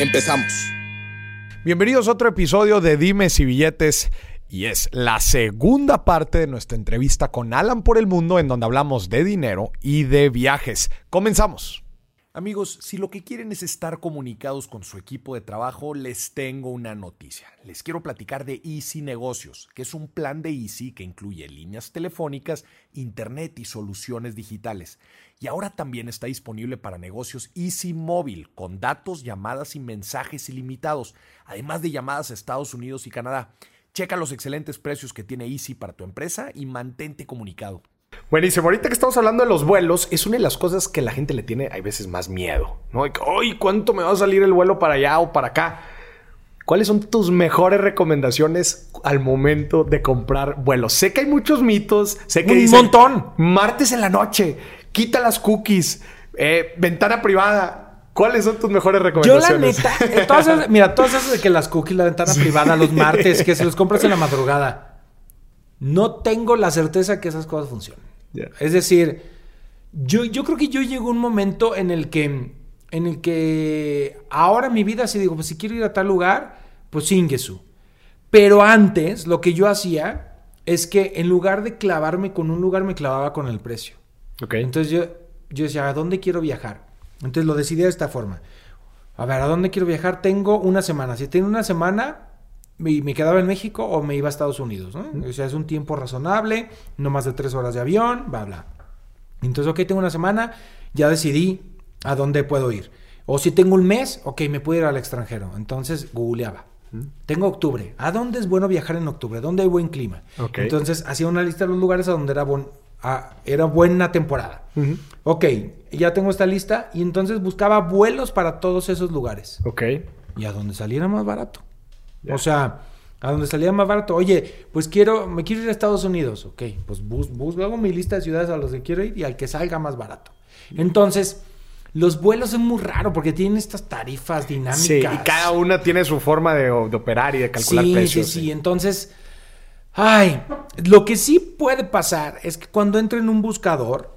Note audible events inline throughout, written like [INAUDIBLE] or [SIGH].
Empezamos. Bienvenidos a otro episodio de Dimes y Billetes. Y es la segunda parte de nuestra entrevista con Alan por el Mundo, en donde hablamos de dinero y de viajes. Comenzamos. Amigos, si lo que quieren es estar comunicados con su equipo de trabajo, les tengo una noticia. Les quiero platicar de Easy Negocios, que es un plan de Easy que incluye líneas telefónicas, internet y soluciones digitales. Y ahora también está disponible para negocios Easy Móvil, con datos, llamadas y mensajes ilimitados, además de llamadas a Estados Unidos y Canadá. Checa los excelentes precios que tiene Easy para tu empresa y mantente comunicado. Buenísimo. Ahorita que estamos hablando de los vuelos, es una de las cosas que la gente le tiene, hay veces, más miedo. ¿no? ¡Ay, cuánto me va a salir el vuelo para allá o para acá! ¿Cuáles son tus mejores recomendaciones al momento de comprar vuelos? Sé que hay muchos mitos, sé que un montón. Martes en la noche, quita las cookies, eh, ventana privada. ¿Cuáles son tus mejores recomendaciones? Yo la neta, todas mira, todas esas de que las cookies, la ventana privada, los [LAUGHS] martes, que se los compras en la madrugada. No tengo la certeza que esas cosas funcionen. Es decir, yo, yo creo que yo llego a un momento en el que, en el que ahora mi vida, si digo, pues si quiero ir a tal lugar, pues Ingesu. Pero antes, lo que yo hacía es que en lugar de clavarme con un lugar, me clavaba con el precio. Okay. Entonces yo, yo decía, ¿a dónde quiero viajar? Entonces lo decidí de esta forma. A ver, ¿a dónde quiero viajar? Tengo una semana. Si tengo una semana, me, quedaba en México o me iba a Estados Unidos, ¿no? O sea, es un tiempo razonable, no más de tres horas de avión, bla, bla. Entonces, ok, tengo una semana, ya decidí a dónde puedo ir. O si tengo un mes, ok, me puedo ir al extranjero. Entonces, googleaba. Tengo octubre. ¿A dónde es bueno viajar en octubre? ¿Dónde hay buen clima? Entonces, hacía una lista de los lugares a donde era, era buena temporada. Ok, ya tengo esta lista y entonces buscaba vuelos para todos esos lugares. Ok. Y a donde saliera más barato. O sea, a donde salía más barato. Oye, pues quiero, me quiero ir a Estados Unidos. Ok, pues busco, hago mi lista de ciudades a los que quiero ir y al que salga más barato. Entonces, los vuelos son muy raros porque tienen estas tarifas dinámicas. Sí, y cada una tiene su forma de, operar y de calcular precios. Sí, sí, sí. Entonces, ay, lo que sí puede pasar es que cuando entro en un buscador,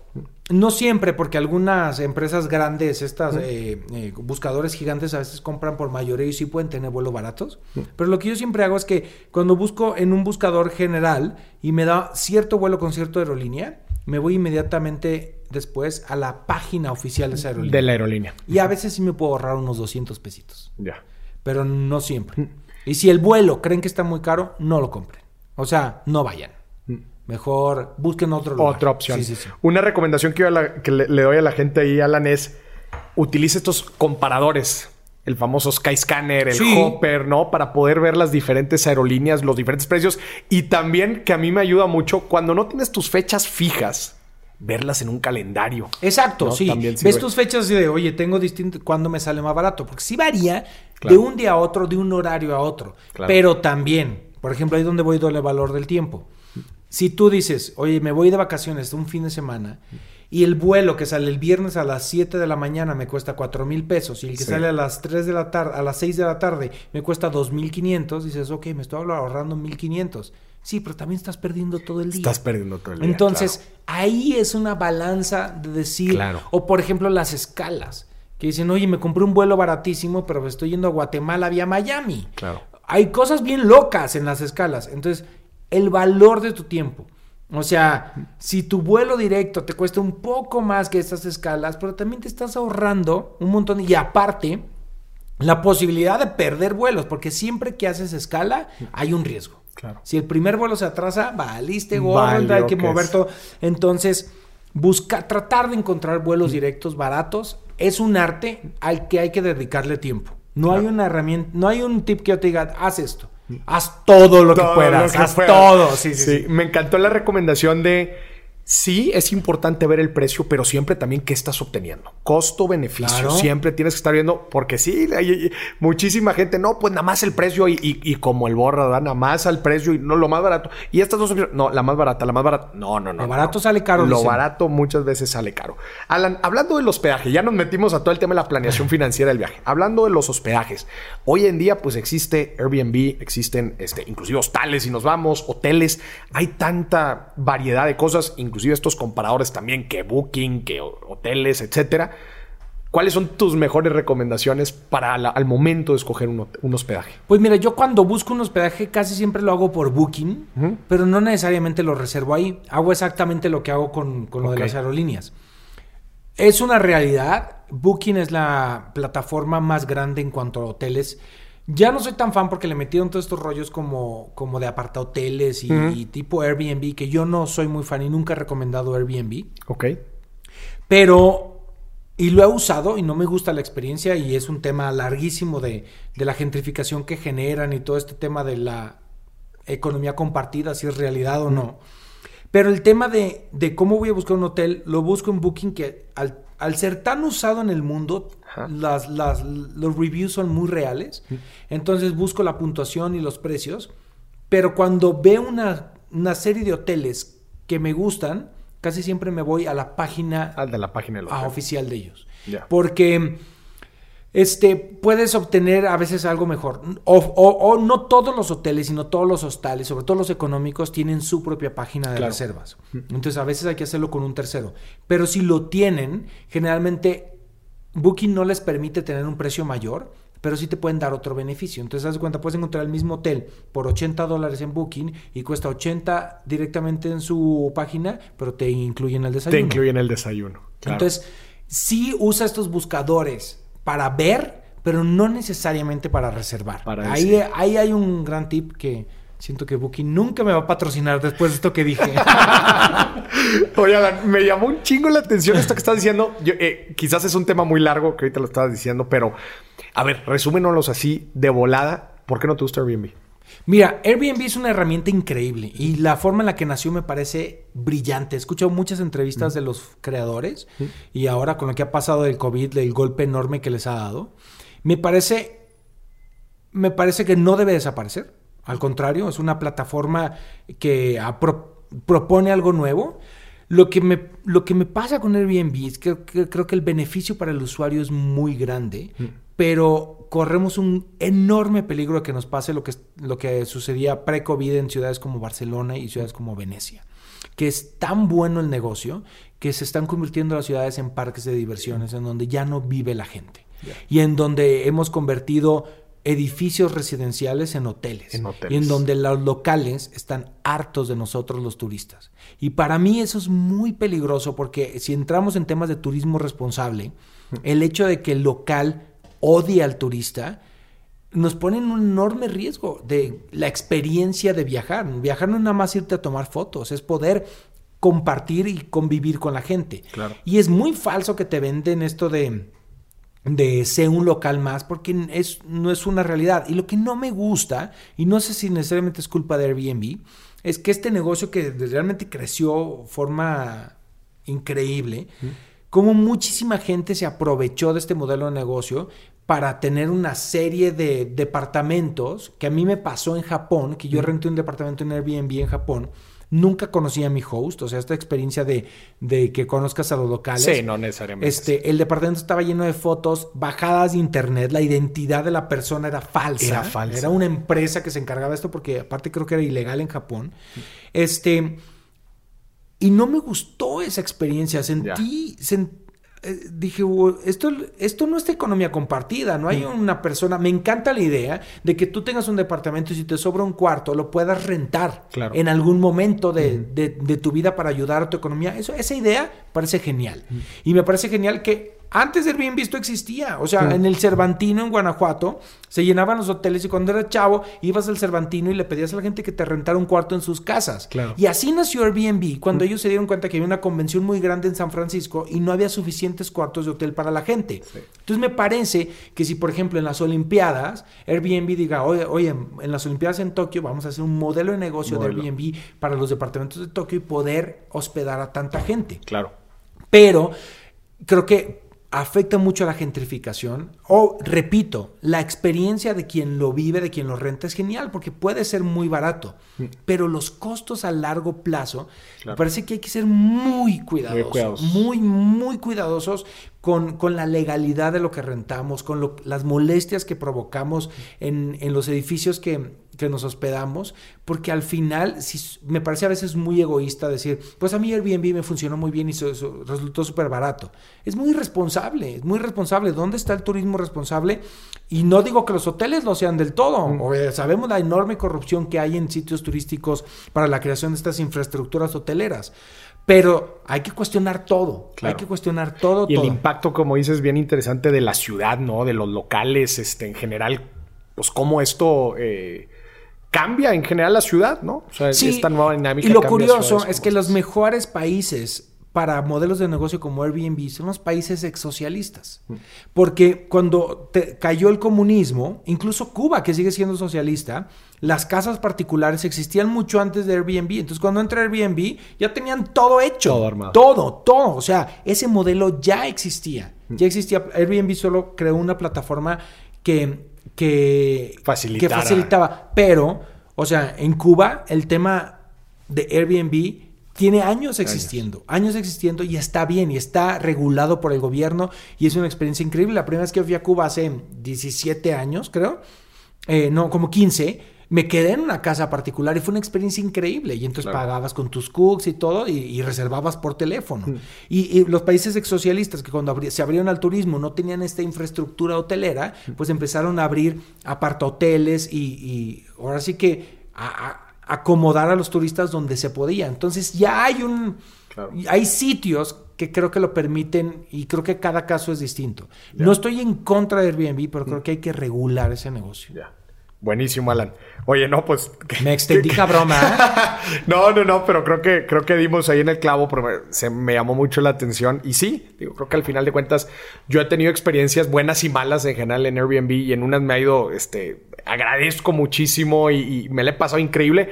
no siempre, porque algunas empresas grandes, estas eh, eh, buscadores gigantes a veces compran por mayoría y sí pueden tener vuelos baratos. Pero lo que yo siempre hago es que cuando busco en un buscador general y me da cierto vuelo con cierta aerolínea, me voy inmediatamente después a la página oficial de esa aerolínea. De la aerolínea. Y a veces sí me puedo ahorrar unos 200 pesitos. Ya. Pero no siempre. Y si el vuelo creen que está muy caro, no lo compren. O sea, no vayan. Mejor busquen otro lugar. Otra opción. Una recomendación que, le, doy a la gente ahí, Alan, es utilice estos comparadores. El famoso Skyscanner, el Hopper, ¿no? Para poder ver las diferentes aerolíneas, los diferentes precios. Y también que a mí me ayuda mucho cuando no tienes tus fechas fijas, verlas en un calendario. Exacto, sí. Ves tus fechas de, oye, tengo distinto, ¿cuándo me sale más barato? Porque sí varía de un día a otro, de un horario a otro. Pero también, por ejemplo, ahí donde voy doble valor del tiempo. Si tú dices, oye, me voy de vacaciones un fin de semana y el vuelo que sale el viernes a las 7 de la mañana me cuesta 4 mil pesos y el que sale a las 3 de la tarde, a las 6 de la tarde me cuesta 2 mil 500, dices, ok, me estoy ahorrando 1500. Sí, pero también estás perdiendo todo el día. Estás perdiendo todo el día. Entonces, ahí es una balanza de decir, claro. o por ejemplo, las escalas, que dicen, oye, me compré un vuelo baratísimo, pero estoy yendo a Guatemala vía Miami. Claro. Hay cosas bien locas en las escalas. Entonces, el valor de tu tiempo. O sea, si tu vuelo directo te cuesta un poco más que estas escalas, pero también te estás ahorrando un montón y aparte la posibilidad de perder vuelos, porque siempre que haces escala hay un riesgo. Claro. Si el primer vuelo se atrasa, valiste gordo, hay que mover todo. Entonces, busca tratar de encontrar vuelos directos baratos es un arte al que hay que dedicarle tiempo. No hay una herramienta, no hay un tip que yo te diga, haz esto. Haz todo lo que puedas. haz todo. Sí, sí, Me encantó la recomendación de sí es importante ver el precio, pero siempre también qué estás obteniendo. Costo-beneficio. Claro. Siempre tienes que estar viendo, porque sí, hay, muchísima gente, no, pues nada más el precio y, y- y como el borra, ¿verdad? nada más al precio y no lo más barato. Y estas dos opciones, no, la más barata, la más barata. No, no, no. Lo barato no. sale caro, Lo dicen. barato muchas veces sale caro. Alan, hablando del hospedaje, ya nos metimos a todo el tema de la planeación [LAUGHS] financiera del viaje. Hablando de los hospedajes, hoy en día pues existe Airbnb, existen este, inclusive hostales si nos vamos, hoteles, hay tanta variedad de cosas, inclusive estos comparadores también que Booking, que ho- hoteles, etcétera. ¿Cuáles son tus mejores recomendaciones para la- al momento de escoger un, hospedaje? Pues mira, yo cuando busco un hospedaje casi siempre lo hago por Booking, pero no necesariamente lo reservo ahí. Hago exactamente lo que hago con, con lo de las aerolíneas. Es una realidad. Booking es la plataforma más grande en cuanto a hoteles. Ya no soy tan fan porque le metieron todos estos rollos como, como de apartahoteles y, Ujú. y tipo Airbnb, que yo no soy muy fan y nunca he recomendado Airbnb. Ok. Pero, y lo he usado y no me gusta la experiencia y es un tema larguísimo de, de la gentrificación que generan y todo este tema de la economía compartida, si es realidad o no. Pero el tema de, de cómo voy a buscar un hotel, lo busco en Booking que al, al ser tan usado en el mundo, las, las- los reviews son muy reales. Entonces busco la puntuación y los precios. Pero cuando veo una, una serie de hoteles que me gustan, casi siempre me voy a la página Al de la página del ah, hotel. oficial de ellos. Porque este, puedes obtener a veces algo mejor. O, o- o no todos los hoteles, sino todos los hostales, sobre todo los económicos, tienen su propia página de Claro. reservas. Entonces a veces hay que hacerlo con un tercero. Pero si lo tienen, generalmente Booking no les permite tener un precio mayor, pero sí te pueden dar otro beneficio. Entonces, haz cuenta, puedes encontrar el mismo hotel por 80 dólares en Booking y cuesta 80 directamente en su página, pero te incluyen el Te desayuno. incluyen el desayuno. claro. Entonces, sí usa estos buscadores para ver, pero no necesariamente para reservar. Para ahí, ahí hay un gran tip que siento que Booking nunca me va a patrocinar después de esto que dije. [LAUGHS] Oye, Alan, me llamó un chingo la atención esto que estás diciendo. Yo, eh, quizás es un tema muy largo que ahorita lo estabas diciendo, pero a ver, resúmenos así de volada. ¿Por qué no te gusta Airbnb? Mira, Airbnb es una herramienta increíble y la forma en la que nació me parece brillante. He escuchado muchas entrevistas de los creadores y ahora con lo que ha pasado del COVID, el golpe enorme que les ha dado, me parece, me parece que no debe desaparecer. Al contrario, es una plataforma que pro- propone algo nuevo. Lo que, me, lo que me pasa con Airbnb es que, que creo que el beneficio para el usuario es muy grande, pero corremos un enorme peligro de que nos pase lo que, lo que sucedía pre-COVID en ciudades como Barcelona y ciudades como Venecia, que es tan bueno el negocio que se están convirtiendo las ciudades en parques de diversiones en donde ya no vive la gente y en donde hemos convertido edificios residenciales en hoteles, En hoteles. y en donde los locales están hartos de nosotros los turistas. Y para mí eso es muy peligroso porque si entramos en temas de turismo responsable, el hecho de que el local odie al turista nos pone en un enorme riesgo de la experiencia de viajar. Viajar no es nada más irte a tomar fotos, es poder compartir y convivir con la gente. Claro. Y es muy falso que te venden esto de de ser un local más porque es, no es una realidad. Y lo que no me gusta, y no sé si necesariamente es culpa de Airbnb, es que este negocio que realmente creció de forma increíble, como muchísima gente se aprovechó de este modelo de negocio para tener una serie de departamentos que a mí me pasó en Japón, que yo renté un departamento en Airbnb en Japón. Nunca conocí a mi host, o sea, esta experiencia de, de que conozcas a los locales. Sí, no necesariamente. Este, el departamento estaba lleno de fotos bajadas de internet, la identidad de la persona era falsa. Era falsa. Era una empresa que se encargaba de esto porque aparte creo que era ilegal en Japón. Este, y no me gustó esa experiencia. Sentí, sen- eh, dije, "Oh, esto, esto no es de economía compartida, no hay una persona. Me encanta la idea de que tú tengas un departamento y si te sobra un cuarto lo puedas rentar Claro. en algún momento de, de- de tu vida para ayudar a tu economía. Eso, esa idea parece genial. Y me parece genial que antes de Airbnb esto existía. O sea, en el Cervantino, en Guanajuato, se llenaban los hoteles y cuando eras chavo, ibas al Cervantino y le pedías a la gente que te rentara un cuarto en sus casas. Claro. Y así nació Airbnb, cuando ellos se dieron cuenta que había una convención muy grande en San Francisco y no había suficientes cuartos de hotel para la gente. Entonces me parece que si, por ejemplo, en las Olimpiadas, Airbnb diga, oye, oye, en las Olimpiadas en Tokio vamos a hacer un modelo de negocio Modelo. de Airbnb para los departamentos de Tokio y poder hospedar a tanta gente. Claro. Pero creo que afecta mucho a la gentrificación. O, repito, la experiencia de quien lo vive, de quien lo renta, es genial porque puede ser muy barato. Pero los costos a largo plazo, Claro. me parece que hay que ser muy cuidadosos. cuidadosos. Muy, muy cuidadosos con, con la legalidad de lo que rentamos, con lo- las molestias que provocamos en, en los edificios que, que nos hospedamos, porque al final si, me parece a veces muy egoísta decir, pues a mí Airbnb me funcionó muy bien y so- so- resultó súper barato. Es muy irresponsable, es muy irresponsable. ¿Dónde está el turismo responsable? Y no digo que los hoteles lo sean del todo. O, eh, sabemos la enorme corrupción que hay en sitios turísticos para la creación de estas infraestructuras hoteleras. Pero hay que cuestionar todo. Claro. Hay que cuestionar todo. Y el impacto, como dices, bien interesante de la ciudad, ¿no? De los locales, este, en general, pues cómo esto eh, cambia en general la ciudad, ¿no? O sea, Sí, esta nueva dinámica. Y lo curioso es que los mejores países para modelos de negocio como Airbnb son los países exsocialistas. Mm. Porque cuando te- cayó el comunismo, incluso Cuba, que sigue siendo socialista, las casas particulares existían mucho antes de Airbnb. Entonces, cuando entra Airbnb, ya tenían todo hecho. Todo armado. Todo, todo. O sea, ese modelo ya existía. Mm. Ya existía. Airbnb solo creó una plataforma que, que, facilitaba. Pero, o sea, en Cuba, el tema de Airbnb tiene años existiendo, años. existiendo y está bien y está regulado por el gobierno y es una experiencia increíble. La primera vez que fui a Cuba hace 17 años, creo, eh, no, como 15, me quedé en una casa particular y fue una experiencia increíble. Y entonces Claro. pagabas con tus cooks y todo y, y reservabas por teléfono. Y, y los países exsocialistas que cuando abri- se abrieron al turismo no tenían esta infraestructura hotelera, pues empezaron a abrir apartahoteles y, y ahora sí que a- a- acomodar a los turistas donde se podía. Entonces ya hay un... Claro. Hay sitios que creo que lo permiten y creo que cada caso es distinto. No estoy en contra de Airbnb, pero creo que hay que regular ese negocio. Buenísimo, Alan. Oye, no, pues. [LAUGHS] Me extendí cabrón, ¿ah? [LAUGHS] no, no, no, pero creo que, creo que dimos ahí en el clavo, pero me- se me llamó mucho la atención. Y sí, digo, creo que al final de cuentas, yo he tenido experiencias buenas y malas en general en Airbnb y en unas me ha ido, este, agradezco muchísimo y, y me la he pasado increíble.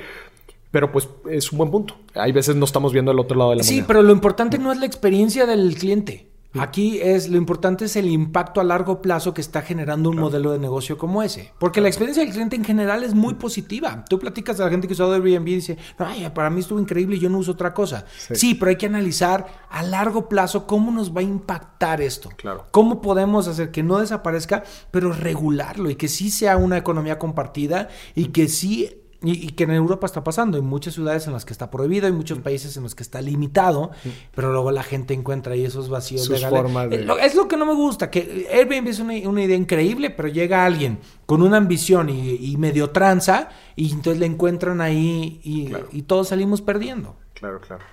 Pero pues es un buen punto. Hay veces no estamos viendo el otro lado de la Sí, moneda. pero lo importante no es la experiencia del cliente. Aquí es lo importante es el impacto a largo plazo que está generando un modelo de negocio como ese. Porque la experiencia del cliente en general es muy positiva. Tú platicas a la gente que usó Airbnb y dice, ay, para mí estuvo increíble y yo no uso otra cosa. Sí. Sí. pero hay que analizar a largo plazo cómo nos va a impactar esto. Claro. ¿Cómo podemos hacer que no desaparezca, pero regularlo y que sí sea una economía compartida y que sí y, y que en Europa está pasando, hay muchas ciudades en las que está prohibido, hay Mm. muchos países en los que está limitado, pero luego la gente encuentra ahí esos vacíos Sus legales. formas de- Eh, Es lo que no me gusta, que Airbnb es una, una idea increíble, pero llega alguien con una ambición y, y medio tranza, y entonces le encuentran ahí y, Claro. y todos salimos perdiendo. Claro, claro.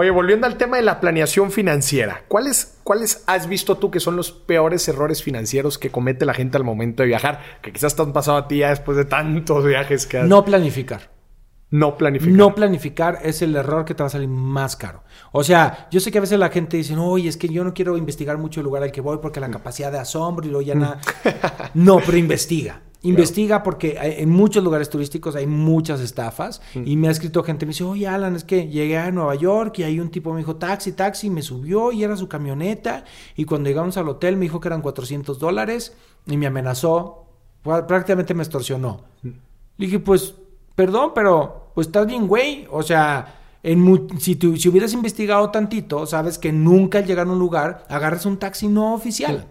Oye, volviendo al tema de la planeación financiera, ¿cuáles, ¿cuáles has visto tú que son los peores errores financieros que comete la gente al momento de viajar? Que quizás te han pasado a ti ya después de tantos viajes que has... No planificar. no planificar. No planificar es el error que te va a salir más caro. O sea, yo sé que a veces la gente dice, oye, es que yo no quiero investigar mucho el lugar al que voy porque Mm. la capacidad de asombro y luego ya nada. no, pero investiga. Investiga porque hay- en muchos lugares turísticos hay muchas estafas Mm. y me ha escrito gente, me dice, oye Alan, es que llegué a Nueva York y ahí un tipo me dijo, taxi, taxi, me subió y era su camioneta y cuando llegamos al hotel me dijo que eran 400 dólares y me amenazó, Prá- prácticamente me extorsionó. Mm. Le dije, pues, perdón, pero pues estás bien, güey. O sea, en si, tú, si hubieras investigado tantito, sabes que nunca al llegar a un lugar agarras un taxi no oficial.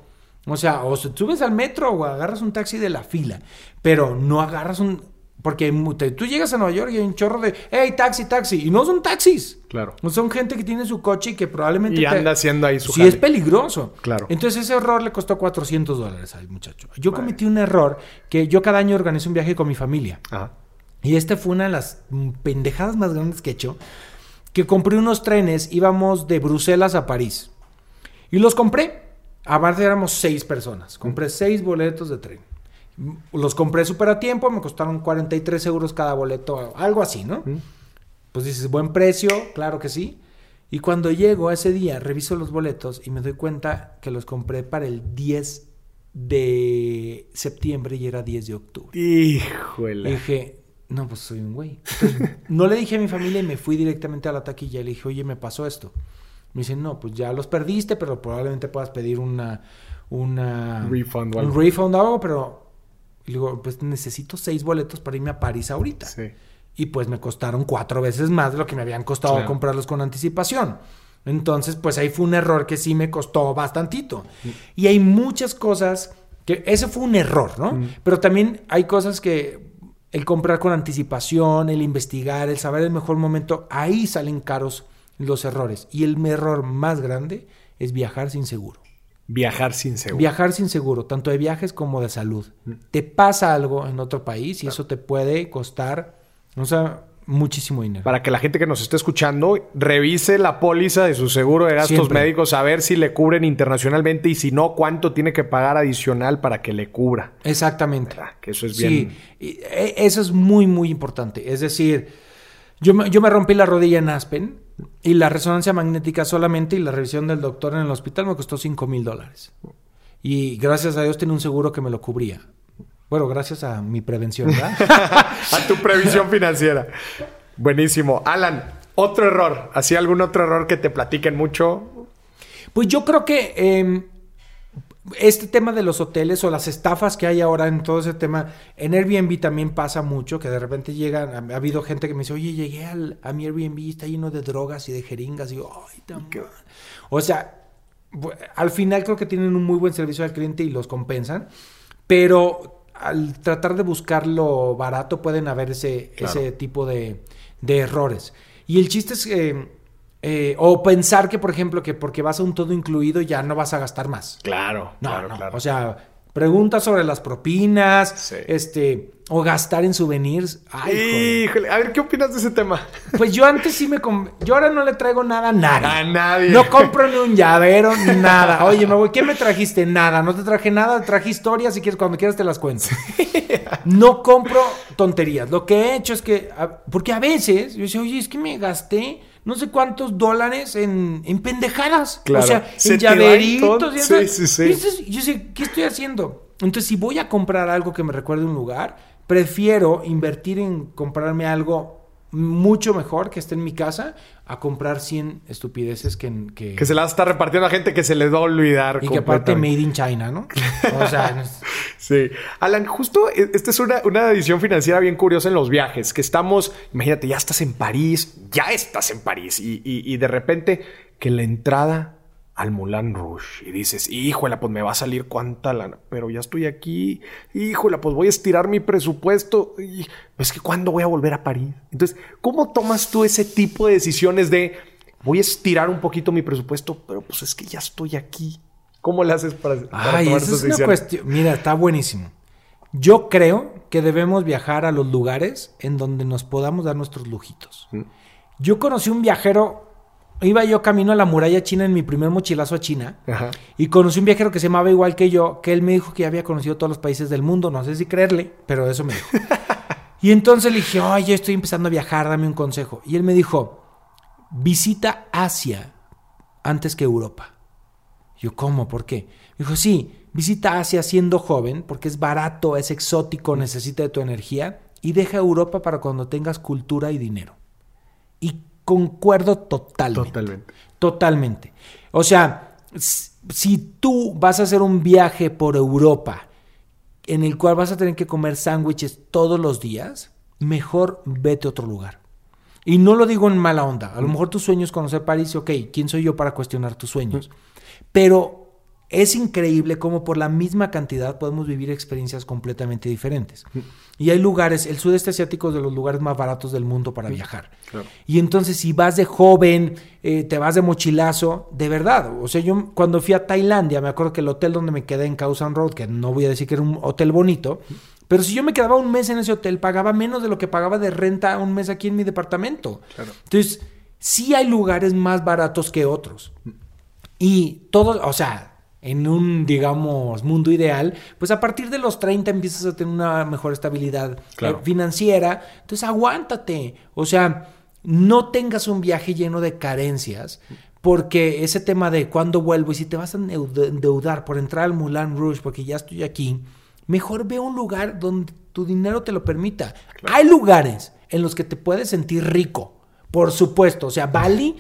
O sea, o se- subes al metro o agarras un taxi de la fila, pero no agarras un... Porque tú llegas a Nueva York y hay un chorro de, hey, taxi, taxi, y no son taxis. Claro. No son gente que tiene su coche y que probablemente... Y anda haciendo ahí su Sí, jale. es peligroso. Claro. Entonces ese error le costó 400 dólares al muchacho. Yo cometí un error que yo cada año organizo un viaje con mi familia. Ajá. Y este fue una de las pendejadas más grandes que he hecho. Que compré unos trenes, íbamos de Bruselas a París. Y los compré. Aparte éramos seis personas. Compré seis boletos de tren. Los compré súper a tiempo, me costaron 43 euros cada boleto, algo así, ¿no? Pues dices, buen precio, claro que sí. Y cuando llego a ese día, reviso los boletos y me doy cuenta que los compré para el 10 de septiembre y era 10 de octubre. Híjole. Dije, no, pues soy un güey. Entonces, [LAUGHS] no le dije a mi familia y me fui directamente a la taquilla y le dije, oye, me pasó esto. Me dicen, no, pues ya los perdiste, pero probablemente puedas pedir una... una Refund o un refund o algo, pero... Y digo, pues necesito seis boletos para irme a París ahorita. Sí. Y pues me costaron cuatro veces más de lo que me habían costado Claro. comprarlos con anticipación. Entonces, pues ahí fue un error que sí me costó bastantito. Y hay muchas cosas que ese fue un error, ¿no? Pero también hay cosas que el comprar con anticipación, el investigar, el saber el mejor momento, ahí salen caros los errores. Y el error más grande es viajar sin seguro. Viajar sin seguro. Viajar sin seguro, tanto de viajes como de salud. Te pasa algo en otro país y eso te puede costar, o sea, muchísimo dinero. Para que la gente que nos esté escuchando revise la póliza de su seguro de gastos Siempre. médicos, a ver si le cubren internacionalmente y si no, cuánto tiene que pagar adicional para que le cubra. Exactamente. ¿Verdad? Que eso es bien. Sí, y, e- eso es muy, muy importante. Es decir, yo me, yo me rompí la rodilla en Aspen y la resonancia magnética solamente y la revisión del doctor en el hospital me costó 5 mil dólares. Y gracias a Dios tenía un seguro que me lo cubría. Bueno, gracias a mi prevención, ¿verdad? [LAUGHS] a tu previsión financiera. Buenísimo. Alan, otro error. ¿Así algún otro error que te platiquen mucho? Pues yo creo que eh, este tema de los hoteles o las estafas que hay ahora en todo ese tema, en Airbnb también pasa mucho, que de repente llegan, ha, ha habido gente que me dice, oye, llegué al- a mi Airbnb, está lleno de drogas y de jeringas, y yo, ay, tan mal". O sea, al final creo que tienen un muy buen servicio al cliente y los compensan, pero al tratar de buscar lo barato pueden haber ese, Claro. ese tipo de, de errores. Y el chiste es que... eh, o pensar que, por ejemplo, que porque vas a un todo incluido ya no vas a gastar más. Claro, No, claro, no. claro. O sea, preguntas sobre las propinas, Sí. este, o gastar en souvenirs. Ay. Híjole, a ver, ¿qué opinas de ese tema? Pues yo antes sí me... Yo ahora no le traigo nada a nadie. A nadie. No compro ni un llavero, ni nada. Oye, me voy, ¿qué me trajiste? Nada. No te traje nada, traje historias. Si quieres, cuando quieras te las cuento. No compro tonterías. Lo que he hecho es que, porque a veces yo decía, oye, es que me gasté no sé cuántos dólares en, en pendejadas. Claro. O sea, Se en llaveritos. y Sí, eso. sí, sí. Y yo sé, ¿qué estoy haciendo? Entonces, si voy a comprar algo que me recuerde un lugar, prefiero invertir en comprarme algo mucho mejor que esté en mi casa a comprar 100 estupideces que... que, Que se la está repartiendo a gente que se les va a olvidar. y que aparte made in China, ¿no? O sea, no [LAUGHS] es- Sí. Alan, justo e- esta es una, una edición financiera bien curiosa en los viajes, que estamos, imagínate, ya estás en París, ya estás en París, y, y- y de repente que la entrada al Moulin Rouge, y dices, híjole, pues me va a salir cuánta lana, pero ya estoy aquí, híjole, pues voy a estirar mi presupuesto, y es que ¿cuándo voy a volver a París? Entonces, ¿cómo tomas tú ese tipo de decisiones de, voy a estirar un poquito mi presupuesto, pero pues es que ya estoy aquí? ¿Cómo le haces para, para Ay, tomar esa es una decisiones? cuestión. Mira, está buenísimo. Yo creo que debemos viajar a los lugares en donde nos podamos dar nuestros lujitos. Mm. Yo conocí un viajero, iba yo camino a la muralla china en mi primer mochilazo a China. Ajá. Y conocí un viajero que se llamaba igual que yo, que él me dijo que ya había conocido todos los países del mundo. No sé si creerle, pero eso me dijo. [LAUGHS] y entonces le dije, oye, estoy empezando a viajar, dame un consejo. Y él me dijo, visita Asia antes que Europa. Yo, ¿cómo? ¿Por qué? Me dijo, sí, visita Asia siendo joven, porque es barato, es exótico, necesita de tu energía, y deja Europa para cuando tengas cultura y dinero. Y concuerdo totalmente. Totalmente. Totalmente. O sea, si tú vas a hacer un viaje por Europa en el cual vas a tener que comer sándwiches todos los días, mejor vete a otro lugar. Y no lo digo en mala onda. A lo mejor tu sueño es conocer París, ok, ¿quién soy yo para cuestionar tus sueños? Pero es increíble cómo por la misma cantidad podemos vivir experiencias completamente diferentes. Y hay lugares, el sudeste asiático es de los lugares más baratos del mundo para viajar. Claro. Y entonces si vas de joven, eh, te vas de mochilazo, de verdad. O sea, yo cuando fui a Tailandia, me acuerdo que el hotel donde me quedé en Khao San Road, que no voy a decir que era un hotel bonito, pero si yo me quedaba un mes en ese hotel, pagaba menos de lo que pagaba de renta un mes aquí en mi departamento. Claro. Entonces, sí hay lugares más baratos que otros. Y todo, o sea, en un, digamos, mundo ideal, pues a partir de los 30 empiezas a tener una mejor estabilidad Claro. eh, financiera. Entonces aguántate. O sea, no tengas un viaje lleno de carencias. Porque ese tema de cuándo vuelvo y si te vas a endeu- endeudar por entrar al Moulin Rouge porque ya estoy aquí, mejor ve un lugar donde tu dinero te lo permita. Hay lugares en los que te puedes sentir rico, por supuesto. O sea, Bali,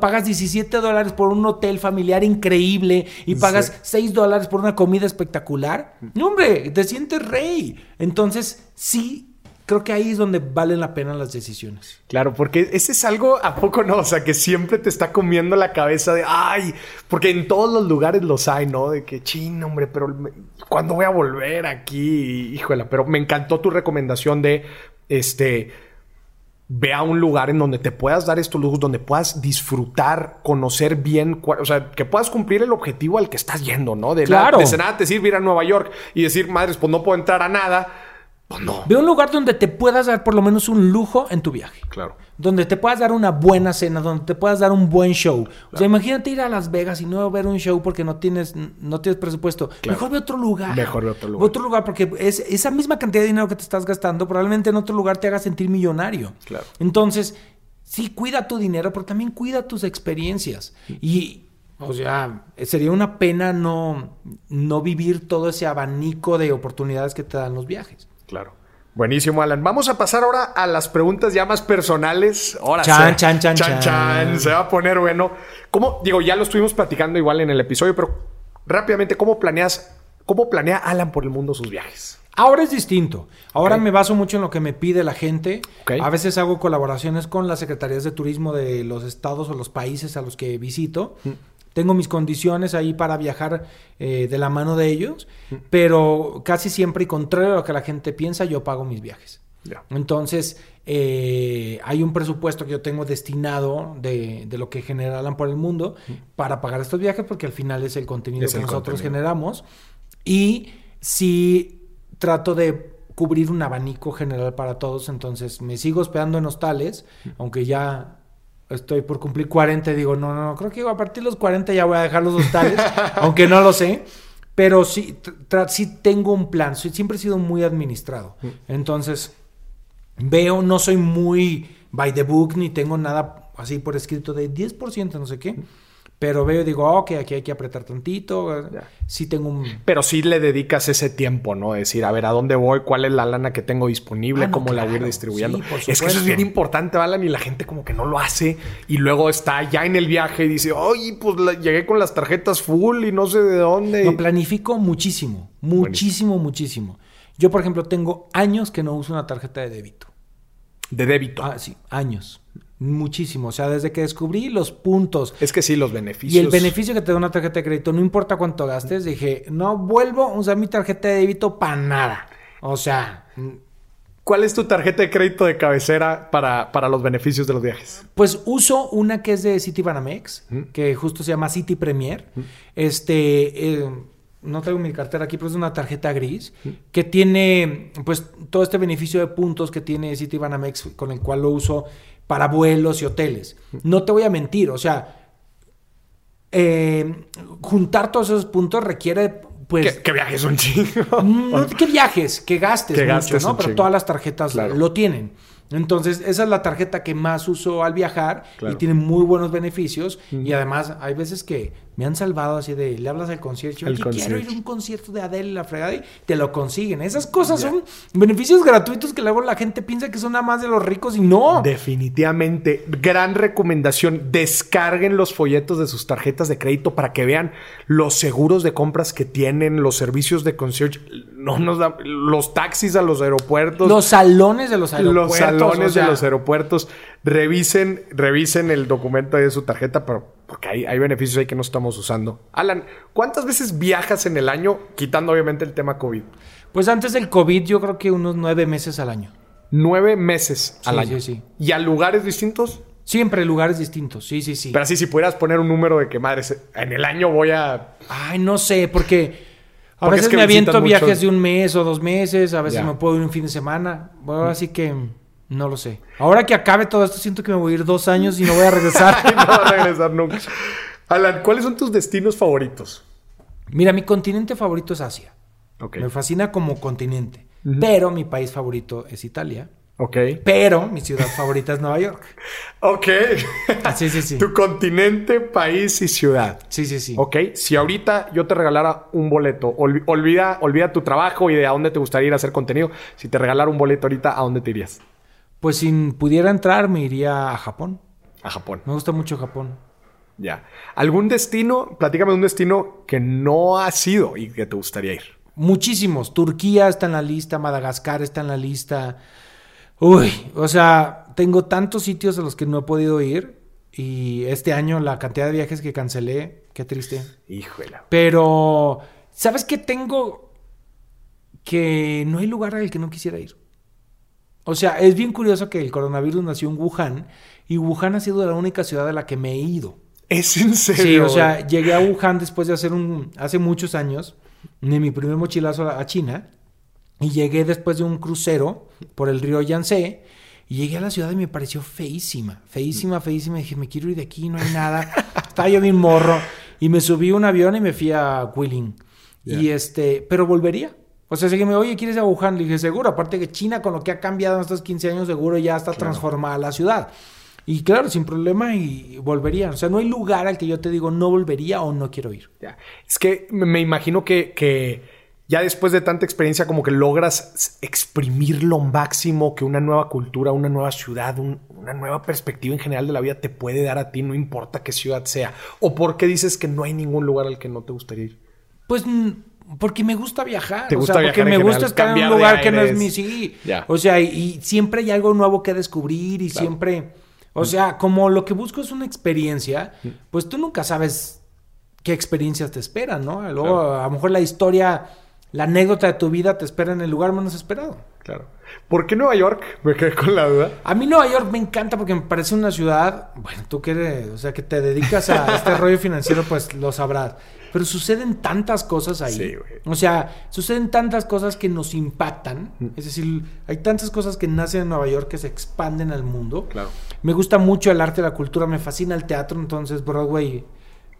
pagas 17 dólares por un hotel familiar increíble y pagas 6 dólares por una comida espectacular. No, hombre, te sientes rey. Entonces, sí, creo que ahí es donde valen la pena las decisiones. Claro, porque ese es algo, ¿a poco no? O sea, que siempre te está comiendo la cabeza de, ay, porque en todos los lugares los hay, ¿no? De que, chin, hombre, pero me- ¿cuándo voy a volver aquí? Híjole, pero me encantó tu recomendación de, este, ve a un lugar en donde te puedas dar estos lujos, donde puedas disfrutar, conocer bien, o sea, que puedas cumplir el objetivo al que estás yendo, ¿no? De, Claro. de nada te sirve ir a Nueva York y decir, madres, pues no puedo entrar a nada. Pues no. Ve un lugar donde te puedas dar por lo menos un lujo en tu viaje. Claro. Donde te puedas dar una buena cena, donde te puedas dar un buen show. O sea, imagínate ir a Las Vegas y no ver un show porque no tienes, no tienes presupuesto. Claro. Mejor ve otro lugar. Mejor ve otro lugar. Ve otro lugar porque es, esa misma cantidad de dinero que te estás gastando probablemente en otro lugar te haga sentir millonario. Claro. Entonces, sí, cuida tu dinero, pero también cuida tus experiencias. Y, o sea, sería una pena no, no vivir todo ese abanico de oportunidades que te dan los viajes. Claro. Buenísimo, Alan. Vamos a pasar ahora a las preguntas ya más personales. Ahora Chan, se- chan, chan, chan. Se va a poner bueno. ¿Cómo? Digo, ya lo estuvimos platicando igual en el episodio, pero rápidamente, ¿cómo planeas, cómo planea Alan por el mundo sus viajes? Ahora es distinto. Ahora me baso mucho en lo que me pide la gente. A veces hago colaboraciones con las secretarías de turismo de los estados o los países a los que visito. Mm. Tengo mis condiciones ahí para viajar eh, de la mano de ellos, Mm. pero casi siempre, y contrario a lo que la gente piensa, yo pago mis viajes. Entonces, eh, hay un presupuesto que yo tengo destinado de, de lo que generan por el mundo para pagar estos viajes, porque al final es el contenido Mm. Es que el nosotros contenido. generamos. Y sí trato de cubrir un abanico general para todos, entonces me sigo hospedando en hostales, aunque ya estoy por cumplir 40 y digo, no, no, no, creo que a partir de los 40 ya voy a dejar los hostales, [LAUGHS] aunque no lo sé. Pero sí, sí tengo un plan, soy- siempre he sido muy administrado. Entonces, veo, no soy muy by the book, ni tengo nada así por escrito de 10%, no sé qué. Pero veo y digo, ok, aquí hay que apretar tantito. Ya. Sí tengo un... Pero sí le dedicas ese tiempo, ¿no? Decir, a ver, ¿a dónde voy? ¿Cuál es la lana que tengo disponible? Ah, no, ¿Cómo la voy a ir distribuyendo? Sí, es que eso es bien importante, Alan, y la gente como que no lo hace. Y luego está ya en el viaje y dice, oye, pues la- llegué con las tarjetas full y no sé de dónde. No, planifico muchísimo, muchísimo, muchísimo. Yo, por ejemplo, tengo años que no uso una tarjeta de débito. de débito. Ah, sí, años. Muchísimo. O sea, desde que descubrí los puntos Es que sí, los beneficios. y el beneficio que te da una tarjeta de crédito, no importa cuánto gastes, dije, no vuelvo a usar mi tarjeta de débito para nada. O sea, ¿Cuál es tu tarjeta de crédito de cabecera para, para los beneficios de los viajes? Pues uso una que es de Citibanamex, que justo se llama City Premier. Este, eh, no traigo mi cartera aquí, pero es una tarjeta gris que tiene, pues, todo este beneficio de puntos que tiene Citibanamex, con el cual lo uso para vuelos y hoteles. No te voy a mentir, o sea, eh, juntar todos esos puntos requiere, pues, ¿Qué, qué viajes un chingo? no [LAUGHS] que viajes, que gastes Que mucho, gastes ¿no? Pero chingo. todas las tarjetas Claro. lo tienen. Entonces, esa es la tarjeta que más uso al viajar Claro. y tiene muy buenos beneficios. Y además, hay veces que me han salvado así de, le hablas al concierto, quiero ir a un concierto de Adele, la fregada, y te lo consiguen. Esas cosas son beneficios gratuitos que luego la gente piensa que son nada más de los ricos y no. Definitivamente, gran recomendación. Descarguen los folletos de sus tarjetas de crédito para que vean los seguros de compras que tienen, los servicios de concierge, no nos da- los taxis a los aeropuertos, Los salones de los aeropuertos. los salones o sea, de los aeropuertos. Revisen, revisen el documento de su tarjeta, pero porque hay, hay beneficios ahí que no estamos usando. Alan, ¿cuántas veces viajas en el año, quitando obviamente el tema COVID? Pues antes del COVID, yo creo que unos nueve meses al año. Nueve meses al Sí, año. sí, sí. ¿Y a lugares distintos? Siempre lugares distintos, sí, sí, sí. Pero así, si pudieras poner un número de que, madre, en el año voy a... Ay, no sé, porque a Porque veces es que me aviento viajes de un mes o dos meses, a veces Ya. me puedo ir un fin de semana. Bueno, ahora sí que no lo sé. Ahora que acabe todo esto, siento que me voy a ir dos años y no voy a regresar. [LAUGHS] No va a regresar nunca. Alan, ¿cuáles son tus destinos favoritos? Mira, mi continente favorito es Asia. Ok. Me fascina como continente. Pero mi país favorito es Italia. Ok. Pero mi ciudad favorita es Nueva York. [LAUGHS] Ok. Ah, sí, sí, sí. Tu continente, país y ciudad. Sí, sí, sí. Ok, si ahorita yo te regalara un boleto, olvi- olvida, olvida tu trabajo y de a dónde te gustaría ir a hacer contenido. Si te regalara un boleto ahorita, ¿a dónde te irías? Pues si pudiera entrar, me iría a Japón. A Japón. Me gusta mucho Japón. Ya. ¿Algún destino? Platícame de un destino que no has ido y que te gustaría ir. Muchísimos. Turquía está en la lista, Madagascar está en la lista. Uy, o sea, tengo tantos sitios a los que no he podido ir. Y este año la cantidad de viajes que cancelé, qué triste. Híjole. Pero, ¿sabes qué tengo? Que no hay lugar al que no quisiera ir. O sea, es bien curioso que el coronavirus nació en Wuhan y Wuhan ha sido la única ciudad a la que me he ido. ¿Es en serio? Sí, o sea, llegué a Wuhan después de hacer un, hace muchos años, de mi primer mochilazo a China, y llegué después de un crucero por el río Yangtze, y llegué a la ciudad y me pareció feísima, feísima, feísima, y dije, me quiero ir de aquí, no hay nada, [LAUGHS] estaba yo bien morro, y me subí a un avión y me fui a Guilin, y este, pero volvería. O sea, que me, oye, ¿quieres ir a Wuhan? Le dije, seguro. Aparte que China, con lo que ha cambiado en estos 15 años, seguro ya está transformada la ciudad. Y claro, sin problema y volvería. O sea, no hay lugar al que yo te digo no volvería o no quiero ir. Ya. Es que me imagino que, que ya después de tanta experiencia como que logras exprimir lo máximo que una nueva cultura, una nueva ciudad, un- una nueva perspectiva en general de la vida te puede dar a ti, no importa qué ciudad sea. ¿O por qué dices que no hay ningún lugar al que no te gustaría ir? Pues porque me gusta viajar. ¿Te o gusta sea, porque me gusta estar en un lugar que no es mi sí. Ya. O sea, y, y siempre hay algo nuevo que descubrir y siempre. O sea, como lo que busco es una experiencia, pues tú nunca sabes qué experiencias te esperan, ¿no? Luego, Claro. a lo mejor la historia, la anécdota de tu vida te espera en el lugar menos esperado. Claro. ¿Por qué Nueva York? [LAUGHS] Me quedé con la duda. A mí Nueva York me encanta porque me parece una ciudad, bueno, tú que eres, o sea, que te dedicas a este [LAUGHS] rollo financiero, pues lo sabrás. Pero suceden tantas cosas ahí. Sí, güey. o sea, suceden tantas cosas que nos impactan. Mm. Es decir, hay tantas cosas que nacen en Nueva York que se expanden al mundo. Claro. Me gusta mucho el arte, la cultura, me fascina el teatro, entonces Broadway,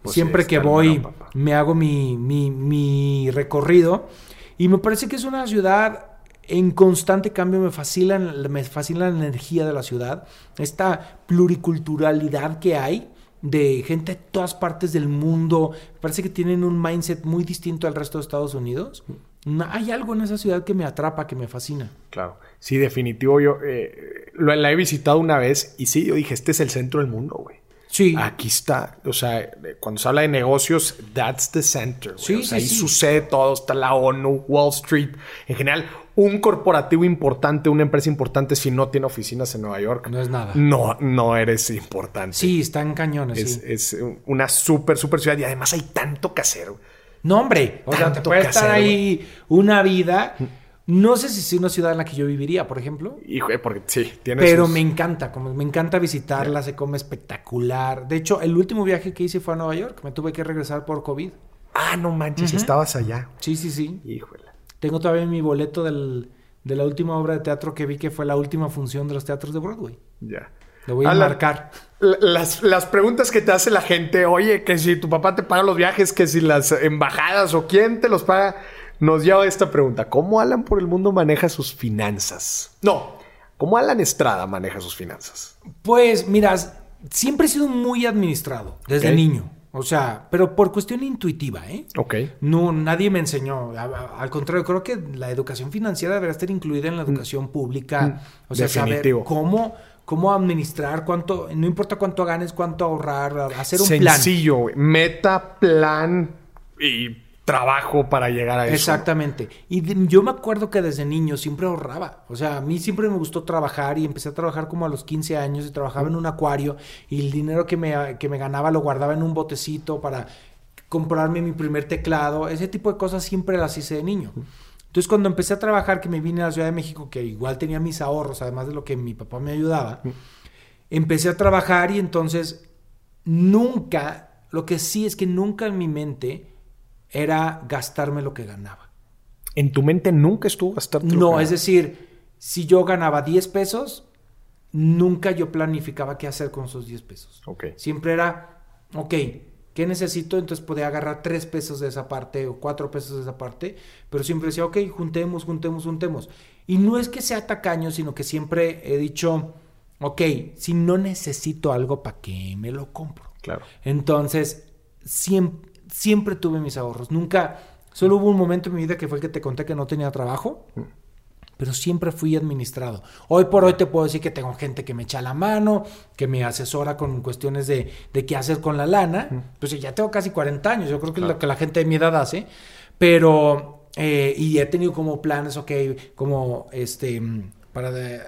Pues siempre sí, que voy, me hago mi, mi, mi recorrido. Y me parece que es una ciudad en constante cambio, me fascina, me fascina la energía de la ciudad, esta pluriculturalidad que hay de gente de todas partes del mundo. Me parece que tienen un mindset muy distinto al resto de Estados Unidos. Hay algo en esa ciudad que me atrapa, que me fascina. Claro. Sí, definitivo. Yo eh, lo- la he visitado una vez y sí, yo dije, este es el centro del mundo, güey. Sí. Aquí está, o sea, cuando se habla de negocios, that's the center. güey. Sí, o sea, sí, ahí sí. sucede todo, está la ONU, Wall Street. En general, un corporativo importante, una empresa importante, si no tiene oficinas en Nueva York, No es nada. no, no eres importante. Sí, están cañones. Es, sí. es una súper, súper ciudad y además hay tanto que hacer. No, hombre. O sea, te puede estar hacer, ahí una vida. No sé si es una ciudad en la que yo viviría, por ejemplo. Hijo, eh, porque sí, tiene Pero sus- me encanta, como me encanta visitarla, se come espectacular. De hecho, el último viaje que hice fue a Nueva York. Me tuve que regresar por COVID. Ah, no manches, estabas allá. Sí, sí, sí. Híjole. Tengo todavía mi boleto del, de la última obra de teatro que vi que fue la última función de los teatros de Broadway. Ya. Lo voy a Alan, marcar. la- Las, las preguntas que te hace la gente, oye, que si tu papá te paga los viajes, que si las embajadas o quién te los paga, nos lleva a esta pregunta. ¿Cómo Alan por el mundo maneja sus finanzas? No, ¿cómo Alan Estrada maneja sus finanzas? Pues, mira, siempre he sido muy administrado desde niño. O sea, pero por cuestión intuitiva, ¿eh? Ok. No, nadie me enseñó. Al contrario, creo que la educación financiera debería estar incluida en la educación pública. O sea, Definitivo. saber cómo, cómo administrar, cuánto, no importa cuánto ganes, cuánto ahorrar, hacer un plan. Sencillo. Meta, plan y trabajo para llegar a eso. Exactamente. Y yo me acuerdo que desde niño siempre ahorraba. O sea, a mí siempre me gustó trabajar y empecé a trabajar como a los 15 años y trabajaba en un acuario y el dinero que me, que me ganaba lo guardaba en un botecito para comprarme mi primer teclado. Ese tipo de cosas siempre las hice de niño. Entonces cuando empecé a trabajar, que me vine a la Ciudad de México, que igual tenía mis ahorros, además de lo que mi papá me ayudaba, empecé a trabajar y entonces nunca, lo que sí es que nunca en mi mente era gastarme lo que ganaba. En tu mente nunca estuvo gastarte lo No, que- es decir, si yo ganaba 10 pesos, nunca yo planificaba qué hacer con esos 10 pesos. Ok. Siempre era, ok, ¿Qué necesito? Entonces podía agarrar tres pesos de esa parte o cuatro pesos de esa parte, pero siempre decía, ok, juntemos, juntemos, juntemos. Y no es que sea tacaño, sino que siempre he dicho, ok, si no necesito algo, ¿para qué me lo compro? Claro. Entonces, siempre, siempre tuve mis ahorros. Nunca, solo hubo un momento en mi vida que fue el que te conté que no tenía trabajo. Pero siempre fui administrado. Hoy por hoy te puedo decir que tengo gente que me echa la mano, que me asesora con cuestiones de, de qué hacer con la lana. Pues ya tengo casi 40 años, yo creo que es lo que la gente de mi edad hace. Pero, eh, y he tenido como planes, ok, como este, para de,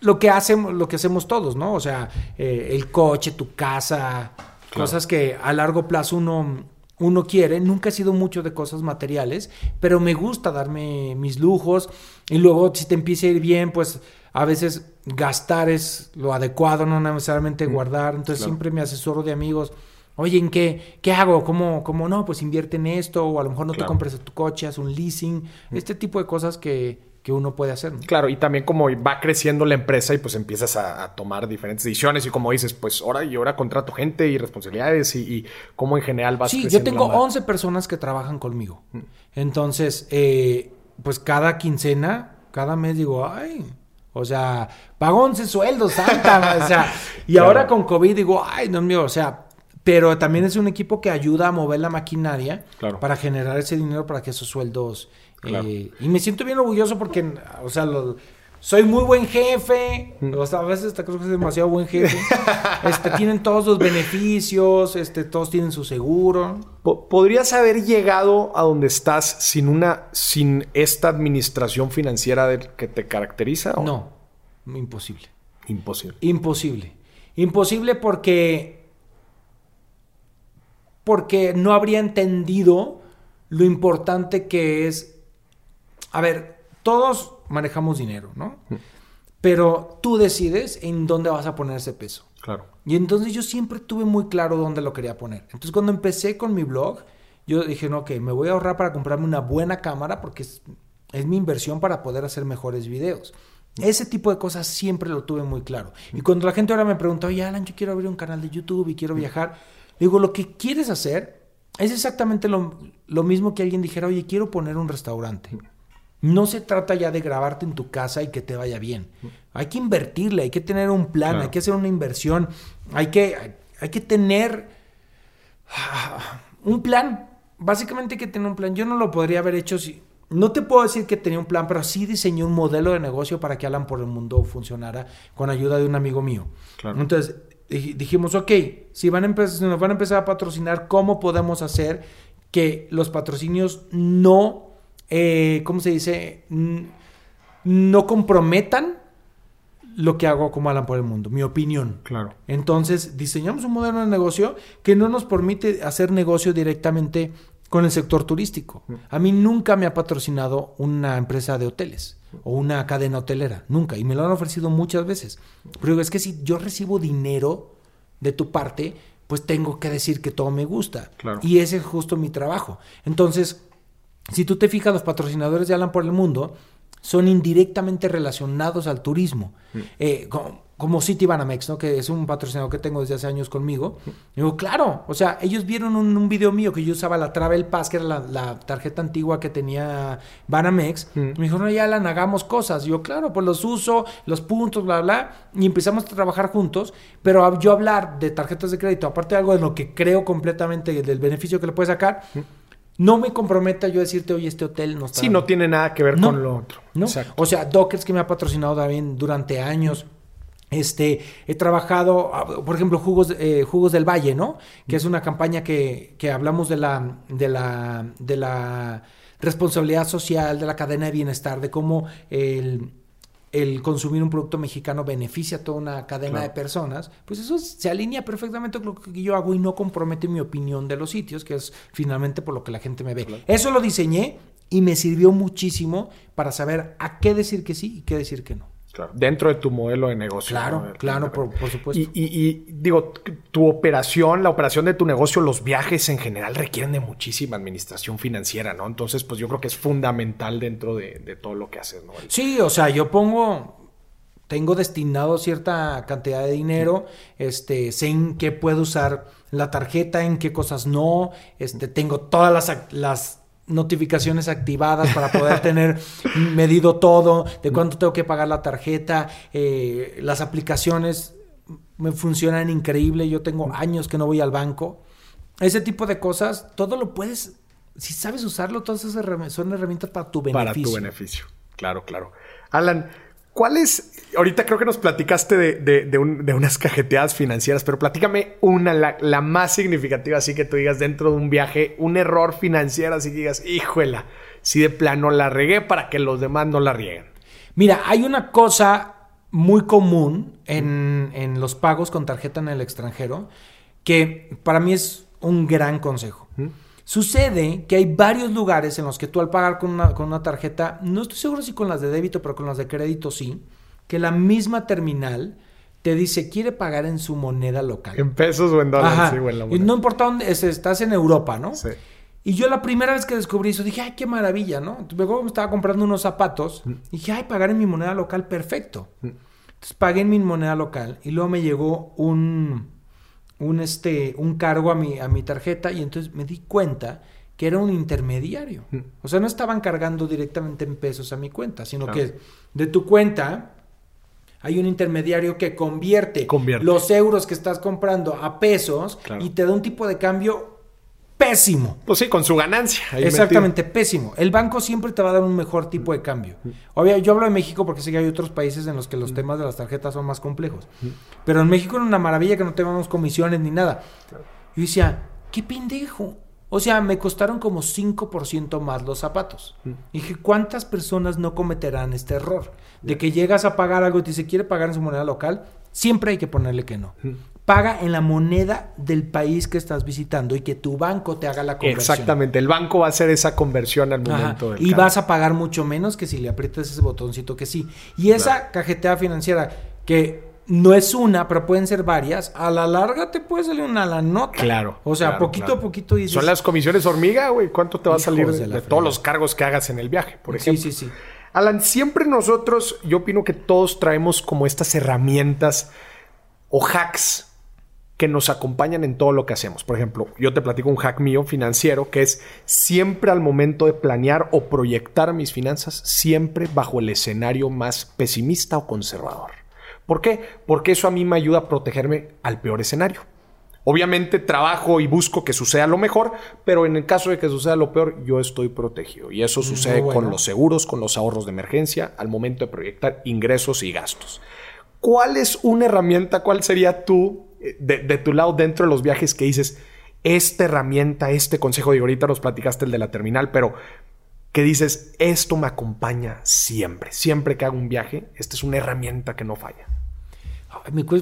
lo que hacemos, lo que hacemos todos, ¿no? O sea, eh, el coche, tu casa, Claro. cosas que a largo plazo uno, uno quiere. Nunca he sido mucho de cosas materiales, pero me gusta darme mis lujos. Y luego, si te empieza a ir bien, pues a veces gastar es lo adecuado, no necesariamente guardar. Entonces claro. siempre me asesoro de amigos. Oye, ¿en qué, qué hago? ¿Cómo, ¿Cómo no? Pues invierte en esto, o a lo mejor no te compres tu coche, haz un leasing. Este tipo de cosas que, que uno puede hacer. ¿no? Claro, y también como va creciendo la empresa y pues empiezas a, a tomar diferentes decisiones y como dices, pues ahora y ahora contrato gente y responsabilidades y, y cómo en general vas Sí, yo tengo la marca. 11 personas que trabajan conmigo. Entonces, eh, pues cada quincena, cada mes digo, ay, o sea, pago 11 sueldos, santa, o sea, [LAUGHS] y Claro. ahora con COVID digo, ay, Dios mío, o sea, pero también es un equipo que ayuda a mover la maquinaria Claro. para generar ese dinero para que esos sueldos... eh, y me siento bien orgulloso porque, o sea, lo- soy muy buen jefe, o sea, a veces hasta creo que soy demasiado buen jefe. [LAUGHS] este, tienen todos los beneficios, este, todos tienen su seguro. Po- ¿Podrías haber llegado a donde estás sin una, sin esta administración financiera que te caracteriza? o- No, imposible. Imposible. Imposible. Imposible porque. Porque no habría entendido lo importante que es. A ver, todos manejamos dinero, ¿no? Pero tú decides en dónde vas a poner ese peso. Claro. Y entonces yo siempre tuve muy claro dónde lo quería poner. Entonces cuando empecé con mi blog, yo dije, no, ok, me voy a ahorrar para comprarme una buena cámara porque es, es mi inversión para poder hacer mejores videos. Ese tipo de cosas siempre lo tuve muy claro. Y cuando la gente ahora me pregunta, oye, Alan, yo quiero abrir un canal de YouTube y quiero viajar, digo, lo que quieres hacer es exactamente lo, lo mismo que alguien dijera, oye, quiero poner un restaurante. No se trata ya de grabarte en tu casa y que te vaya bien. Hay que invertirle, hay que tener un plan, Claro. hay que hacer una inversión, hay que, hay, hay que tener ah, un plan. Básicamente hay que tener un plan. Yo no lo podría haber hecho si... No te puedo decir que tenía un plan, pero sí diseñé un modelo de negocio para que Alan por el Mundo funcionara con ayuda de un amigo mío. Claro. Entonces dij- dijimos, ok, si, van a si nos van a empezar a patrocinar, ¿cómo podemos hacer que los patrocinios no, eh, ¿cómo se dice? No comprometan lo que hago como Alan por el Mundo, mi opinión. Claro. Entonces diseñamos un modelo de negocio que no nos permite hacer negocio directamente con el sector turístico. A mí nunca me ha patrocinado una empresa de hoteles o una cadena hotelera, nunca, y me lo han ofrecido muchas veces. Pero digo, es que si yo recibo dinero de tu parte, pues tengo que decir que todo me gusta. Claro. Y ese es justo mi trabajo. Entonces, si tú te fijas, los patrocinadores de Alan por el Mundo son indirectamente relacionados al turismo. Eh, como, como City Banamex, ¿no? que es un patrocinador que tengo desde hace años conmigo. Digo, claro, o sea, ellos vieron un, un video mío que yo usaba la Travel Pass, que era la, la tarjeta antigua que tenía Banamex. Mm. Me dijo, no, ya Alan, hagamos cosas. Y yo, claro, pues los uso, los puntos, bla, bla. Y empezamos a trabajar juntos. Pero yo hablar de tarjetas de crédito, aparte de algo de lo que creo completamente del beneficio que le puedes sacar, no me comprometa yo a decirte, oye, este hotel no está... Sí, no tiene nada que ver No. con lo otro. ¿no? Exacto. O sea, Dockers que me ha patrocinado también durante años. Este, he trabajado, ah, por ejemplo, Jugos, eh, Jugos del Valle, ¿no? Que es una campaña que, que hablamos de la, de la, de la responsabilidad social, de la cadena de bienestar, de cómo el, el consumir un producto mexicano beneficia a toda una cadena Claro. de personas, pues eso se alinea perfectamente con lo que yo hago y no compromete mi opinión de los sitios, que es finalmente por lo que la gente me ve. Claro. Eso lo diseñé y me sirvió muchísimo para saber a qué decir que sí y qué decir que no. Claro. Dentro de tu modelo de negocio. Claro, ¿no? claro, por, por supuesto. Y, y- y, digo, tu operación, la operación de tu negocio, los viajes en general requieren de muchísima administración financiera, ¿no? Entonces, pues yo creo que es fundamental dentro de, de todo lo que haces, ¿no? El- Sí, o sea, yo pongo tengo destinado cierta cantidad de dinero, este, sé en qué puedo usar la tarjeta, en qué cosas no, este, tengo todas las, las notificaciones activadas para poder tener medido todo, de cuánto tengo que pagar la tarjeta, eh, las aplicaciones me funcionan increíble, yo tengo años que no voy al banco. Ese tipo de cosas, todo lo puedes, si sabes usarlo, todas esas son herramientas para tu beneficio. Para tu beneficio, claro, claro. Alan, ¿cuál es, ahorita creo que nos platicaste de, unas cajeteadas financieras, pero platícame una, la, más significativa, así que tú digas dentro de un viaje, un error financiero, así que digas, híjola, si de plano la regué para que los demás no la rieguen. Mira, hay una cosa muy común en, en los pagos con tarjeta en el extranjero que para mí es un gran consejo. Sucede que hay varios lugares en los que tú al pagar con una, con una tarjeta, no estoy seguro si con las de débito, pero con las de crédito sí, que la misma terminal te dice quiere pagar en su moneda local. En pesos o en dólares, sí, la Y no importa dónde estás en Europa, ¿no? Sí. Y yo la primera vez que descubrí eso dije, ay, qué maravilla, ¿no? Luego me estaba comprando unos zapatos y dije, ay, pagar en mi moneda local, perfecto. Entonces pagué en mi moneda local y luego me llegó un, un, este, un cargo a mi, a mi tarjeta y entonces me di cuenta que era un intermediario. Mm. O sea, no estaban cargando directamente en pesos a mi cuenta, sino que de tu cuenta hay un intermediario que convierte, los euros que estás comprando a pesos y te da un tipo de cambio pésimo. Pues sí, con su ganancia. Exactamente, pésimo. El banco siempre te va a dar un mejor tipo de cambio. Obviamente, yo hablo de México porque sé que hay otros países en los que los temas de las tarjetas son más complejos. Pero en México era una maravilla que no tengamos comisiones ni nada. Yo decía, qué pendejo. O sea, me costaron como 5% más los zapatos. Y dije, ¿cuántas personas no cometerán este error? De que llegas a pagar algo y te dice, ¿quiere pagar en su moneda local? Siempre hay que ponerle que no paga en la moneda del país que estás visitando y que tu banco te haga la conversión. Exactamente, el banco va a hacer esa conversión al momento del Y vas a pagar mucho menos que si le aprietas ese botoncito que sí. Y esa cajetea financiera que no es una, pero pueden ser varias, a la larga te puede salir una la nota. Claro. O sea, poquito a poquito dices... Son las comisiones hormiga, güey. ¿Cuánto te va a salir de, todos los cargos que hagas en el viaje, por ejemplo? Sí, sí, sí. Alan, siempre nosotros, yo opino que todos traemos como estas herramientas o hacks que nos acompañan en todo lo que hacemos. Por ejemplo, yo te platico un hack mío financiero que es siempre al momento de planear o proyectar mis finanzas, siempre bajo el escenario más pesimista o conservador. ¿Por qué? Porque eso a mí me ayuda a protegerme al peor escenario. Obviamente trabajo y busco que suceda lo mejor, pero en el caso de que suceda lo peor, yo estoy protegido. Y eso sucede con los seguros, con los ahorros de emergencia, al momento de proyectar ingresos y gastos. ¿Cuál es una herramienta? ¿Cuál sería tú de, tu lado dentro de los viajes que dices, esta herramienta, este consejo, de ahorita nos platicaste el de la terminal, pero que dices, esto me acompaña siempre, siempre que hago un viaje, esta es una herramienta que no falla.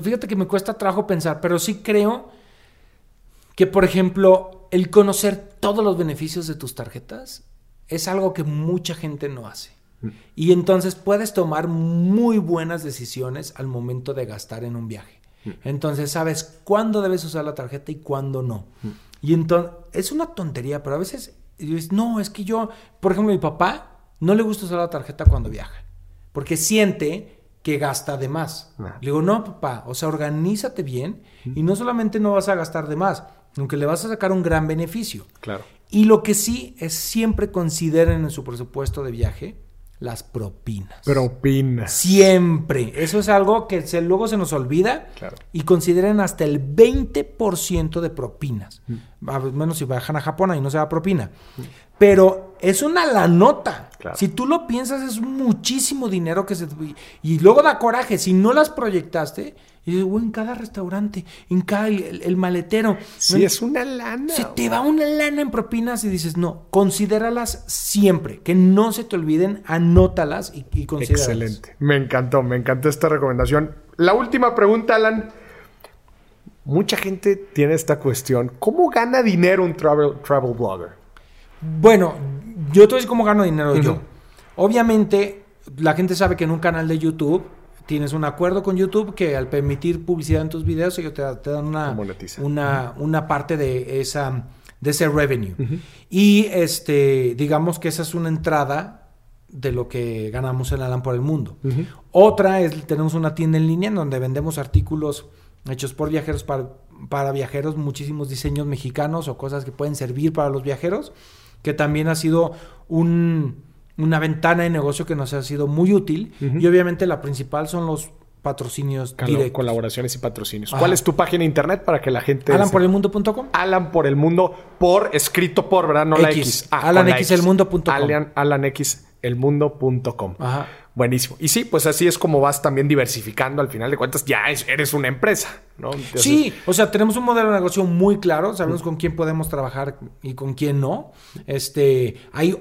Fíjate que me cuesta trabajo pensar, pero sí creo que, por ejemplo, el conocer todos los beneficios de tus tarjetas es algo que mucha gente no hace. Mm. Y entonces puedes tomar muy buenas decisiones al momento de gastar en un viaje. Entonces sabes cuándo debes usar la tarjeta y cuándo no. Y entonces, es una tontería, pero a veces dices, no, es que yo, por ejemplo, mi papá no le gusta usar la tarjeta cuando viaja, porque siente que gasta de más. Le digo, no, papá, o sea, organízate bien y no solamente no vas a gastar de más, aunque le vas a sacar un gran beneficio. Claro. Y lo que sí es siempre consideren en su presupuesto de viaje las propinas. Propinas. Siempre. Eso es algo que se, luego se nos olvida. Y consideren hasta el 20% de propinas. Mm. menos si bajan a Japón y no se da propina. Mm. Pero es una la nota. Si tú lo piensas, es muchísimo dinero que se. Y luego da coraje. Si no las proyectaste y dices, güey, en cada restaurante, en cada el, maletero. Sí, es una lana. Se te va una lana en propinas y dices, no, considéralas siempre, que no se te olviden, anótalas y, y considéralas. Excelente. Me encantó, me encantó esta recomendación. La última pregunta, Alan. Mucha gente tiene esta cuestión. ¿Cómo gana dinero un travel, travel blogger? Bueno, yo te voy a decir cómo gano dinero yo. Obviamente, la gente sabe que en un canal de YouTube tienes un acuerdo con YouTube que al permitir publicidad en tus videos ellos te, dan una, una, una, parte de esa de ese revenue. Y este, digamos que esa es una entrada de lo que ganamos en Alan por el mundo. Otra es, tenemos una tienda en línea en donde vendemos artículos hechos por viajeros para, para viajeros, muchísimos diseños mexicanos o cosas que pueden servir para los viajeros, que también ha sido un, una ventana de negocio que nos ha sido muy útil. Y obviamente la principal son los patrocinios directos. Colaboraciones y patrocinios. ¿Cuál es tu página de internet para que la gente... Alanporelmundo.com Alan por el mundo, por, escrito por, ¿verdad? No la X. Ah, alanxelmundo.com. Alan, alanxelmundo.com. Ajá. Buenísimo. Y sí, pues así es como vas también diversificando. Al final de cuentas, ya eres una empresa, ¿no? sí, o sea, tenemos un modelo de negocio muy claro. Sabemos con quién podemos trabajar y con quién no. Este, hay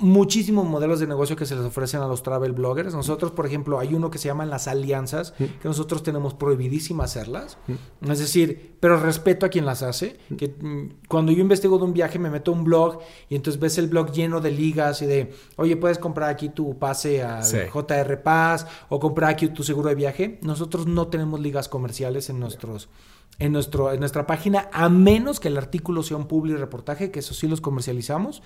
muchísimos modelos de negocio que se les ofrecen a los travel bloggers. Nosotros, por ejemplo, hay uno que se llama las alianzas, que nosotros tenemos prohibidísima hacerlas. Es decir, pero respeto a quien las hace. Que mm, cuando yo investigo de un viaje me meto a un blog y entonces ves el blog lleno de ligas y de, oye, puedes comprar aquí tu pase a JR Pass o comprar aquí tu seguro de viaje. Nosotros no tenemos ligas comerciales en nuestros en, nuestro, en nuestra página, a menos que el artículo sea un public reportaje, que eso sí los comercializamos,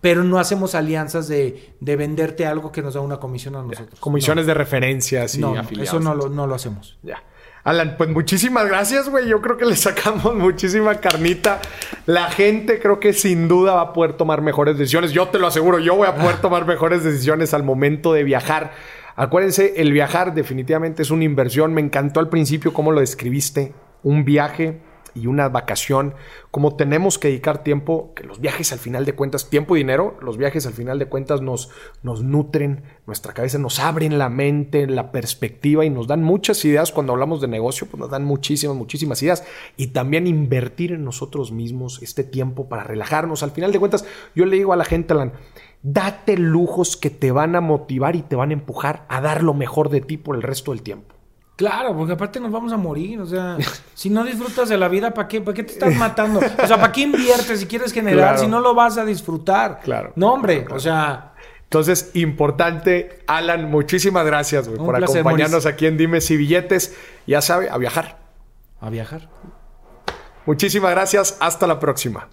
pero no hacemos alianzas de, de, venderte algo que nos da una comisión a nosotros. Comisiones de referencias y no, Eso no lo, no lo hacemos. Ya. Alan, pues muchísimas gracias, güey. Yo creo que le sacamos [LAUGHS] muchísima carnita. La gente creo que sin duda va a poder tomar mejores decisiones. Yo te lo aseguro, yo voy a poder tomar mejores decisiones al momento de viajar. Acuérdense, el viajar definitivamente es una inversión. Me encantó al principio cómo lo describiste un viaje y una vacación, como tenemos que dedicar tiempo, que los viajes al final de cuentas, tiempo y dinero, los viajes al final de cuentas nos, nos nutren nuestra cabeza, nos abren la mente, la perspectiva y nos dan muchas ideas cuando hablamos de negocio, pues nos dan muchísimas, muchísimas ideas y también invertir en nosotros mismos este tiempo para relajarnos. Al final de cuentas, yo le digo a la gente, Alan, date lujos que te van a motivar y te van a empujar a dar lo mejor de ti por el resto del tiempo. Claro, porque aparte nos vamos a morir, o sea, [LAUGHS] si no disfrutas de la vida, ¿para qué? ¿Para qué te estás matando? O sea, ¿para qué inviertes si quieres generar si no lo vas a disfrutar? Claro. No, hombre, o sea... Entonces, importante, Alan, muchísimas gracias por acompañarnos aquí en Dime si billetes. Ya sabe, a viajar. A viajar. Muchísimas gracias, hasta la próxima.